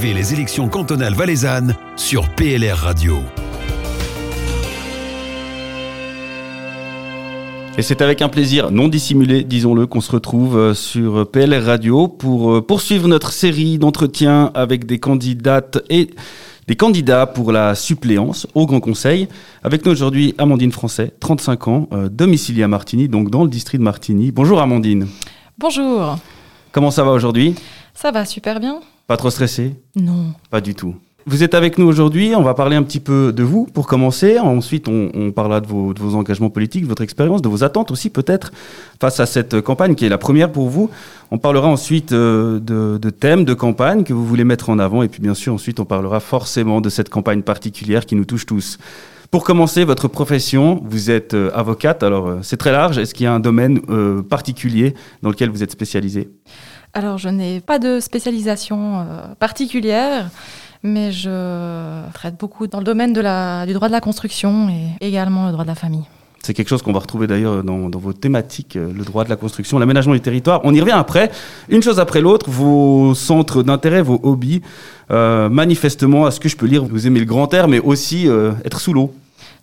Suivez les élections cantonales valaisannes sur PLR Radio. Et c'est avec un plaisir non dissimulé, disons-le, qu'on se retrouve euh, sur PLR Radio pour euh, poursuivre notre série d'entretiens avec des candidates et des candidats pour la suppléance au Grand Conseil. Avec nous aujourd'hui, Amandine Français, 35 ans, euh, domiciliée à Martigny, donc dans le district de Martigny. Bonjour Amandine. Bonjour. Comment ça va aujourd'hui? Ça va super bien. Pas trop stressé Non. Pas du tout. Vous êtes avec nous aujourd'hui, on va parler un petit peu de vous pour commencer. Ensuite, on, parlera de vos, engagements politiques, de votre expérience, de vos attentes aussi peut-être face à cette campagne qui est la première pour vous. On parlera ensuite euh, de, thèmes de campagne que vous voulez mettre en avant. Et puis bien sûr, ensuite, on parlera forcément de cette campagne particulière qui nous touche tous. Pour commencer, votre profession, vous êtes euh, avocate, alors euh, c'est très large. Est-ce qu'il y a un domaine particulier dans lequel vous êtes spécialisée? Alors, je n'ai pas de spécialisation particulière mais je traite beaucoup dans le domaine de la, du droit de la construction et également le droit de la famille. C'est quelque chose qu'on va retrouver d'ailleurs dans, vos thématiques, euh, le droit de la construction, l'aménagement du territoire. On y revient après, une chose après l'autre, vos centres d'intérêt, vos hobbies. Euh, manifestement, à ce que je peux lire, vous aimez le grand air, mais aussi euh, être sous l'eau.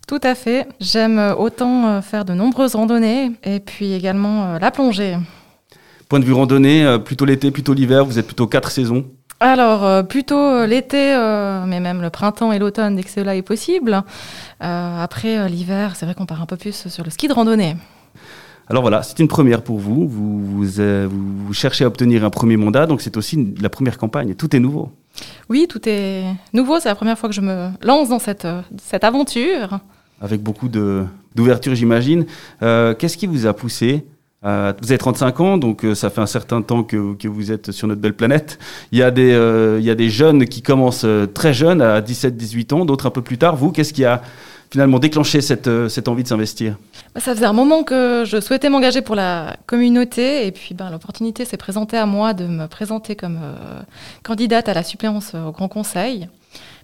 Tout à fait. J'aime autant faire de nombreuses randonnées et puis également la plongée. Point de vue randonnée, plutôt l'été, plutôt l'hiver, vous êtes plutôt quatre saisons alors, euh, plutôt euh, l'été, euh, mais même le printemps et l'automne dès que cela est possible. après, l'hiver, c'est vrai qu'on part un peu plus sur le ski de randonnée. Alors voilà, c'est une première pour vous. Vous, vous, cherchez à obtenir un premier mandat, donc c'est aussi la première campagne. Tout est nouveau. Oui, tout est nouveau. C'est la première fois que je me lance dans cette, cette aventure. Avec beaucoup d'ouverture, j'imagine. Qu'est-ce qui vous a poussé euh, vous avez 35 ans, donc euh, ça fait un certain temps que, vous êtes sur notre belle planète. Il y a des, euh, jeunes qui commencent très jeunes, à 17-18 ans, d'autres un peu plus tard. Vous, qu'est-ce qui a finalement déclenché cette, cette envie de s'investir? Bah, Ça faisait un moment que je souhaitais m'engager pour la communauté, et puis ben, l'opportunité s'est présentée à moi de me présenter comme candidate à la suppléance au Grand Conseil.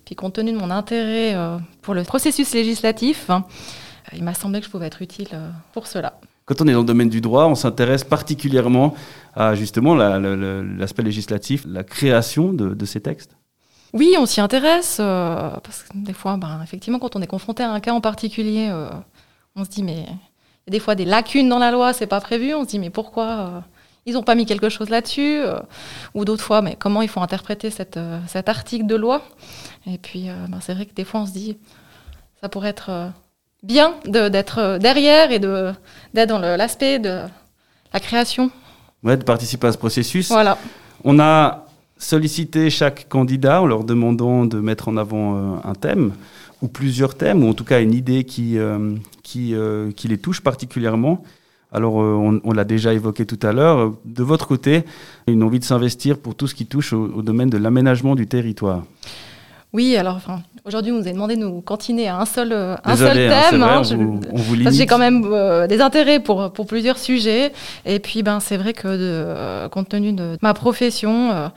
Puis compte tenu de mon intérêt pour le processus législatif, hein, il m'a semblé que je pouvais être utile pour cela. Quand on est dans le domaine du droit, on s'intéresse particulièrement à justement l'aspect législatif, la création de, ces textes. Oui, on s'y intéresse, euh, parce que des fois, ben, effectivement, quand on est confronté à un cas en particulier, euh, on se dit, mais il y a des fois des lacunes dans la loi, c'est pas prévu, on se dit, mais pourquoi euh, ils n'ont pas mis quelque chose là-dessus Ou d'autres fois, mais comment il faut interpréter cet article de loi Et puis, ben, c'est vrai que des fois, on se dit, ça pourrait être bien d'être euh, derrière et d'être dans l'aspect de la création. Ouais, de participer à ce processus. Voilà. On a sollicité chaque candidat en leur demandant de mettre en avant euh, un thème ou plusieurs thèmes, ou en tout cas une idée qui, euh, qui, qui les touche particulièrement. Alors, on, l'a déjà évoqué tout à l'heure. De votre côté, une envie de s'investir pour tout ce qui touche au, au domaine de l'aménagement du territoire. Oui, alors enfin, aujourd'hui, vous nous avez demandé de nous cantiner à un seul, euh, un seul hein, thème. Hein, on vous, parce j'ai quand même euh, des intérêts pour, pour plusieurs sujets. Et puis, ben, c'est vrai que de, euh, compte tenu de ma profession,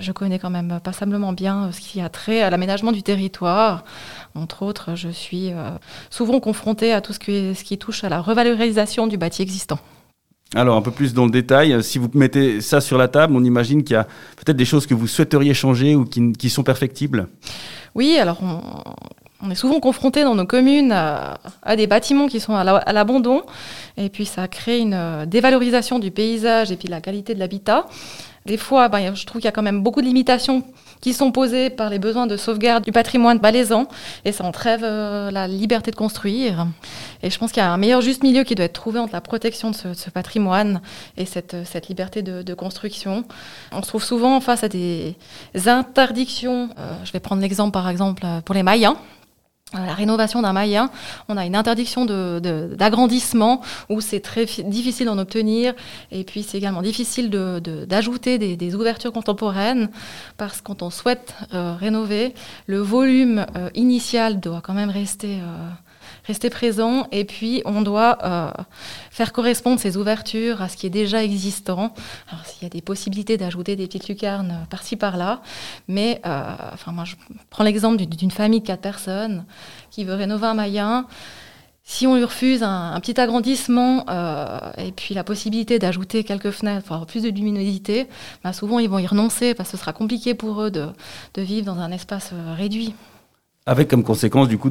je connais quand même passablement bien ce qui a trait à l'aménagement du territoire. Entre autres, je suis souvent confrontée à tout ce qui, ce qui touche à la revalorisation du bâti existant. Alors, un peu plus dans le détail, si vous mettez ça sur la table, on imagine qu'il y a peut-être des choses que vous souhaiteriez changer ou qui, sont perfectibles Oui, alors on, est souvent confronté dans nos communes à, des bâtiments qui sont à l'abandon, et puis ça crée une euh, dévalorisation du paysage et puis la qualité de l'habitat. Des fois, ben, je trouve qu'il y a quand même beaucoup de limitations qui sont posées par les besoins de sauvegarde du patrimoine valaisan et ça entrève euh, la liberté de construire. Et je pense qu'il y a un meilleur juste milieu qui doit être trouvé entre la protection de ce, patrimoine et cette, cette liberté de, construction. On se trouve souvent face à des interdictions. Euh, je vais prendre l'exemple par exemple pour les Mayens la rénovation d'un mayen, on a une interdiction d'agrandissement où c'est très difficile d'en obtenir. Et puis c'est également difficile d'ajouter de, des, ouvertures contemporaines parce que quand on souhaite euh, rénover, le volume euh, initial doit quand même rester euh, rester présent et puis on doit euh, faire correspondre ces ouvertures à ce qui est déjà existant. Alors s'il y a des possibilités d'ajouter des petites lucarnes euh, par-ci par-là, mais euh, enfin moi je prends l'exemple d'une famille de quatre personnes qui veut rénover un mayen. si on lui refuse un, petit agrandissement et puis la possibilité d'ajouter quelques fenêtres pour avoir plus de luminosité, bah, souvent ils vont y renoncer parce que ce sera compliqué pour eux de vivre dans un espace réduit. Avec comme conséquence du coup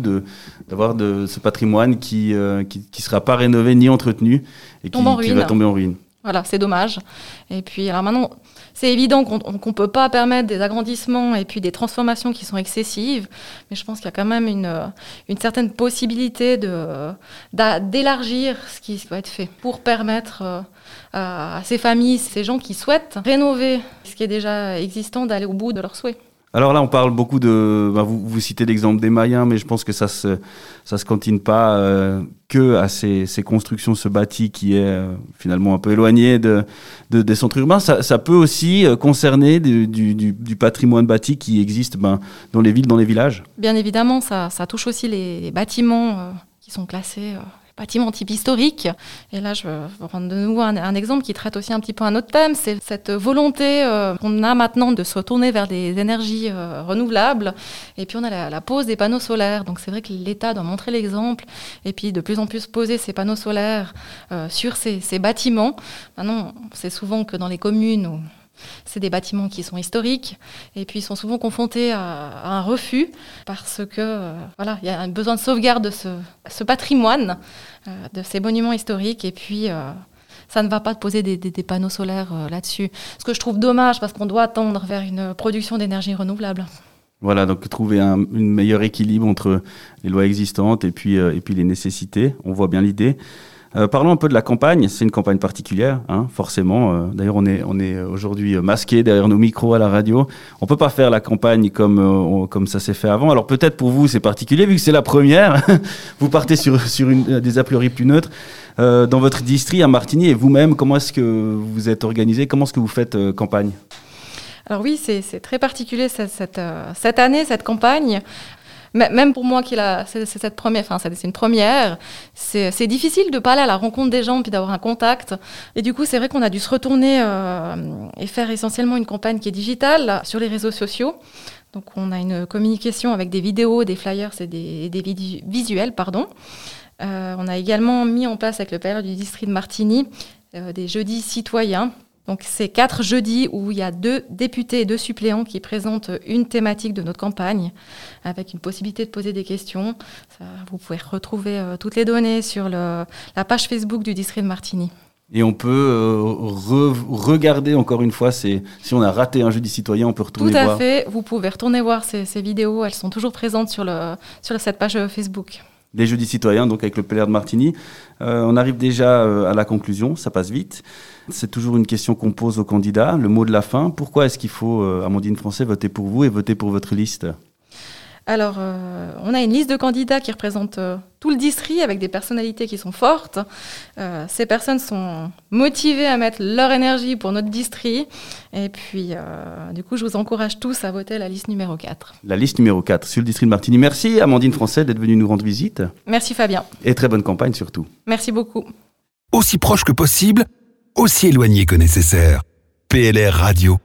d'avoir de, ce patrimoine qui, ne qui, sera pas rénové ni entretenu et qui, qui va tomber en ruine. Voilà, c'est dommage. Et puis, alors maintenant, c'est évident qu'on ne peut pas permettre des agrandissements et puis des transformations qui sont excessives, mais je pense qu'il y a quand même une, une certaine possibilité d'élargir ce qui va être fait pour permettre euh, à ces familles, ces gens qui souhaitent rénover ce qui est déjà existant, d'aller au bout de leurs souhaits. Alors là, on parle beaucoup de. Bah, vous, vous, citez l'exemple des Mayens, mais je pense que ça se ça se cantine pas euh, que à ces, ces, constructions, ce bâti qui est euh, finalement un peu éloigné de, de des centres urbains. Ça, peut aussi euh, concerner du, du, patrimoine bâti qui existe ben, dans les villes, dans les villages. Bien évidemment, ça, ça touche aussi les bâtiments qui sont classés bâtiment type historique. Et là, je vais prendre de nouveau un, exemple qui traite aussi un petit peu un autre thème, c'est cette volonté euh, qu'on a maintenant de se retourner vers des énergies euh, renouvelables. Et puis on a la, pose des panneaux solaires. Donc c'est vrai que l'État doit montrer l'exemple et puis de plus en plus poser ces panneaux solaires euh, sur ces, ces bâtiments. Maintenant, c'est souvent que dans les communes où c'est des bâtiments qui sont historiques et puis ils sont souvent confrontés à, un refus parce que euh, voilà, il y a un besoin de sauvegarde de ce, patrimoine, euh, de ces monuments historiques et puis euh, ça ne va pas poser des, panneaux solaires là-dessus. Ce que je trouve dommage parce qu'on doit tendre vers une production d'énergie renouvelable. Voilà, donc trouver un meilleur équilibre entre les lois existantes et puis, et puis les nécessités. On voit bien l'idée. Euh, parlons un peu de la campagne. C'est une campagne particulière, hein, forcément. Euh, d'ailleurs, on est, on est aujourd'hui masqué derrière nos micros à la radio. On peut pas faire la campagne comme, euh, comme ça s'est fait avant. Alors peut-être pour vous, c'est particulier vu que c'est la première. vous partez sur, sur une, des a plus neutres. dans votre district à Martigny et vous-même, comment est-ce que vous êtes organisé? Comment est-ce que vous faites campagne? Alors oui, c'est très particulier cette, cette, année, cette campagne même pour moi qui c'est cette première, enfin c'est une première, c'est difficile de parler à la rencontre des gens puis d'avoir un contact. Et du coup, c'est vrai qu'on a dû se retourner euh, et faire essentiellement une campagne qui est digitale sur les réseaux sociaux. Donc on a une communication avec des vidéos, des flyers et des, visuels, pardon. Euh, on a également mis en place avec le PR du district de Martigny euh, des jeudis citoyens donc c'est quatre jeudis où il y a deux députés et deux suppléants qui présentent une thématique de notre campagne avec une possibilité de poser des questions. vous pouvez retrouver euh, toutes les données sur la page Facebook du district de Martigny. Et on peut euh, regarder encore une fois, si on a raté un jeudi citoyen, on peut retourner voir. Tout à fait, vous pouvez retourner voir ces, vidéos, elles sont toujours présentes sur, le, sur cette page Facebook. Les jeudis citoyens, donc avec le PLR de Martigny. Euh, on arrive déjà à la conclusion, ça passe vite. C'est toujours une question qu'on pose aux candidats. Le mot de la fin, pourquoi est-ce qu'il faut, euh, Amandine Français, voter pour vous et voter pour votre liste? Alors, euh, on a une liste de candidats qui représente euh, tout le district avec des personnalités qui sont fortes. ces personnes sont motivées à mettre leur énergie pour notre district. Et puis, du coup, je vous encourage tous à voter la liste numéro 4. La liste numéro 4 sur le district de Martigny. Merci, Amandine Français, d'être venue nous rendre visite. Merci, Fabien. Et très bonne campagne surtout. Merci beaucoup. Aussi proche que possible aussi éloigné que nécessaire. PLR Radio.